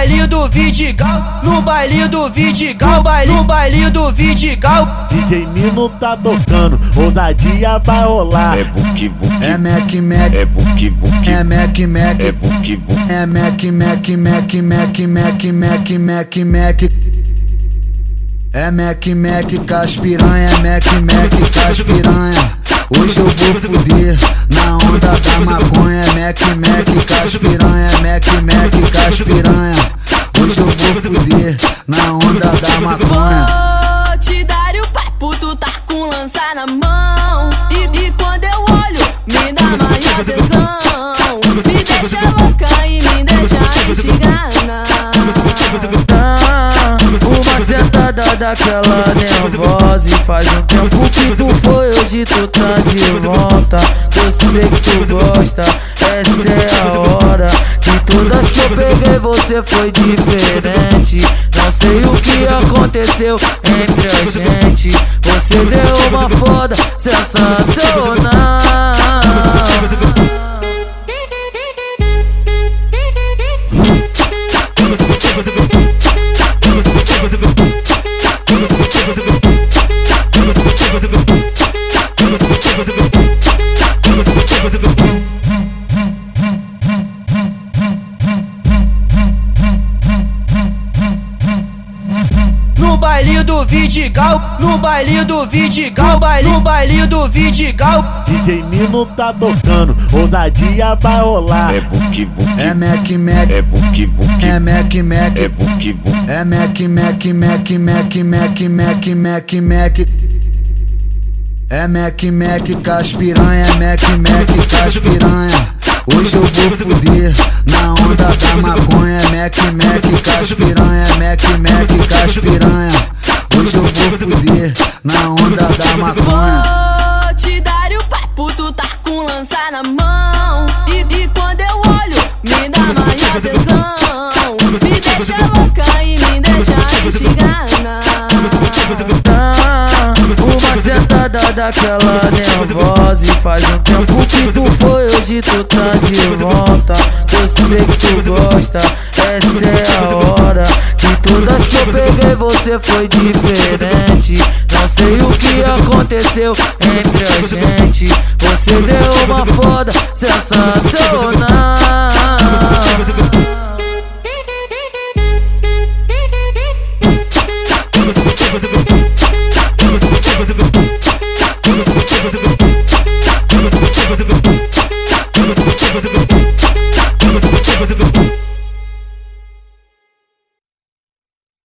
Vidigal, no baile do Vidigal, baile, no baile do Vidigal. DJ Nino tá tocando, ousadia vai rolar. É Vuk Vuk, É Mac Mac, é Vuk Vuk, é Mac Mac, é Vuk Vuk. é Mac Mac Mac Mac Mac Mac Mac Mac. É Mac Mac caspiranha, é Mac Mac caspiranha. Hoje eu vou fuder na da maconha, Mac Mac caspiranha, Mac Mac caspiranha. Hoje eu vou fuder na onda da maconha. Vou te dar o papo, tu tá com lança na mão. E, e quando eu olho, me dá maior tesão. Me deixa louca e me deixa instigada. Uma sentada daquela nervosa E faz um tempo que tu foi, hoje tu tá de volta sei que tu gosta, essa é a hora De todas que eu peguei você foi diferente. Não sei o que aconteceu entre a gente. Você deu uma foda sensacional baile do Vidigal, no baile do Vidigal, baile, no baile do Vidigal. DJ Nino tá tocando, ousadia vai rolar. É Vuk Vuk, É Mac Mac, é Vuk Vuk, é Mac Mac, é Vuk Vuk. É Mac Mac Mac Mac Mac Mac Mac Mac. É Mac Mac caspiranha, é Mac Mac caspiranha. Hoje eu vou fuder na onda da maconha, Mac Mac caspiranha, Mac Mac caspiranha. Maconha. Vou te dar o papo, tu tá com lança na mão. E, e quando eu olho, me dá maior tesão. Me deixa louca e me deixa instigada. Tá, uma sentada daquela nervosa E faz um tempo que tu foi, hoje tu tá de volta Eu sei que tu gosta, é eu peguei você foi diferente. Não sei o que aconteceu entre a gente. Você deu uma foda sensacional